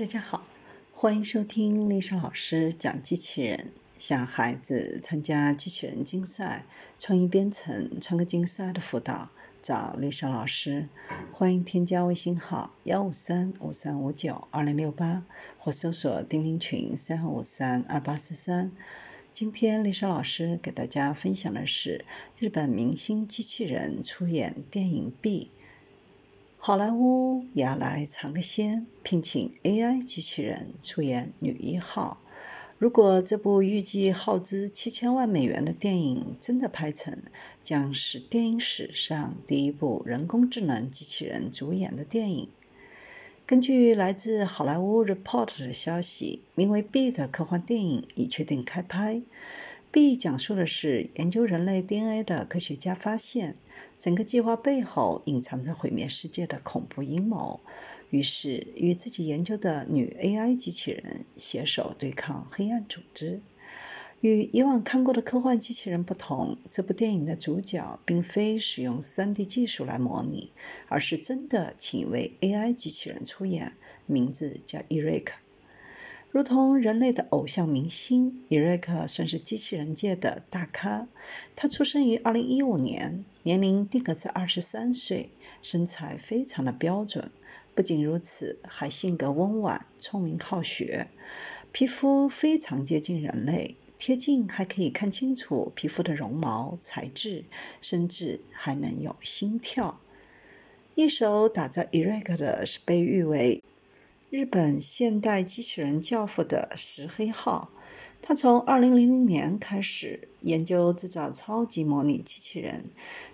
大家好，欢迎收听丽莎老师讲机器人。想孩子参加机器人竞赛、创意编程、创客竞赛的辅导，找丽莎老师。欢迎添加微信号幺五三五三五九二零六八，或搜索钉钉群三五三二八四三。今天丽莎老师给大家分享的是日本明星机器人出演电影《B》。好莱坞也要来尝个鲜，聘请 AI 机器人出演女一号。如果这部预计耗资七千万美元的电影真的拍成，将是电影史上第一部人工智能机器人主演的电影。根据来自好莱坞 Report 的消息，名为《Beat》的科幻电影已确定开拍。《B》讲述的是研究人类 DNA 的科学家发现。整个计划背后隐藏着毁灭世界的恐怖阴谋，于是与自己研究的女 AI 机器人携手对抗黑暗组织。与以往看过的科幻机器人不同，这部电影的主角并非使用 3D 技术来模拟，而是真的请一位 AI 机器人出演，名字叫 Eric。如同人类的偶像明星，伊瑞克算是机器人界的大咖。他出生于2015年，年龄定格在23岁，身材非常的标准。不仅如此，还性格温婉、聪明好学，皮肤非常接近人类，贴近还可以看清楚皮肤的绒毛材质，甚至还能有心跳。一手打造伊瑞克的是被誉为。日本现代机器人教父的石黑浩，他从2000年开始研究制造超级模拟机器人，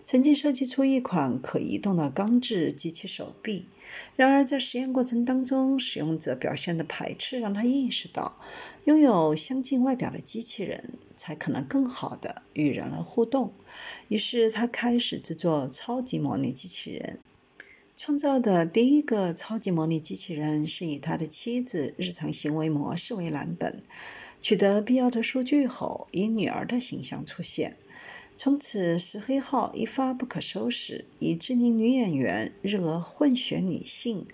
曾经设计出一款可移动的钢制机器手臂。然而，在实验过程当中，使用者表现的排斥让他意识到，拥有相近外表的机器人才可能更好的与人类互动。于是，他开始制作超级模拟机器人。创造的第一个超级模拟机器人是以他的妻子日常行为模式为蓝本，取得必要的数据后，以女儿的形象出现。从此，石黑号一发不可收拾，以知名女演员、日俄混血女性，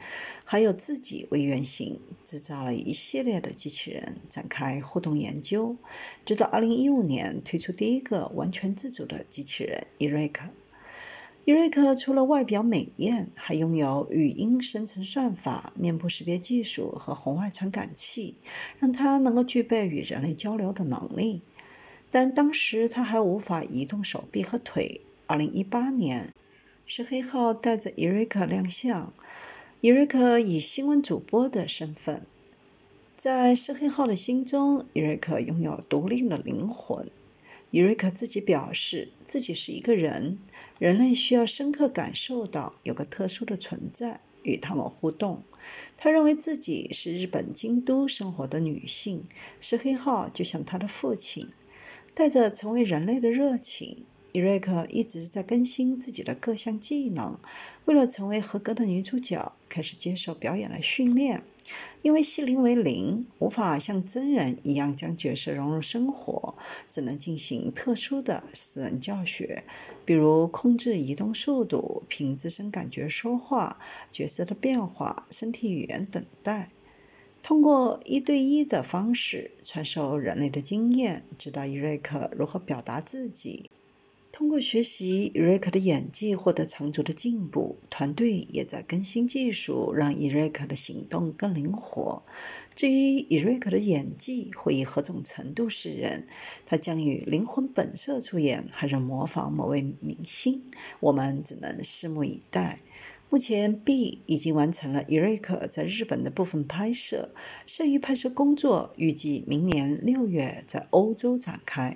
还有自己为原型，制造了一系列的机器人，展开互动研究，直到2015年推出第一个完全自主的机器人伊瑞克。伊瑞克除了外表美艳，还拥有语音生成算法、面部识别技术和红外传感器，让它能够具备与人类交流的能力。但当时他还无法移动手臂和腿。2018年，石黑号带着伊瑞克亮相。伊瑞克以新闻主播的身份，在石黑号的心中，伊瑞克拥有独立的灵魂。伊瑞克自己表示，自己是一个人，人类需要深刻感受到有个特殊的存在与他们互动。他认为自己是日本京都生活的女性，石黑号就像他的父亲，带着成为人类的热情。伊瑞克一直在更新自己的各项技能，为了成为合格的女主角，开始接受表演的训练。因为戏龄为零，无法像真人一样将角色融入生活，只能进行特殊的私人教学，比如控制移动速度、凭自身感觉说话、角色的变化、身体语言等待。通过一对一的方式传授人类的经验，指导伊瑞克如何表达自己。通过学习 Eric 的演技，获得长足的进步。团队也在更新技术，让 Eric 的行动更灵活。至于 Eric 的演技会以何种程度示人，他将以灵魂本色出演，还是模仿某位明星，我们只能拭目以待。目前，B 已经完成了 Eric 在日本的部分拍摄，剩余拍摄工作预计明年六月在欧洲展开。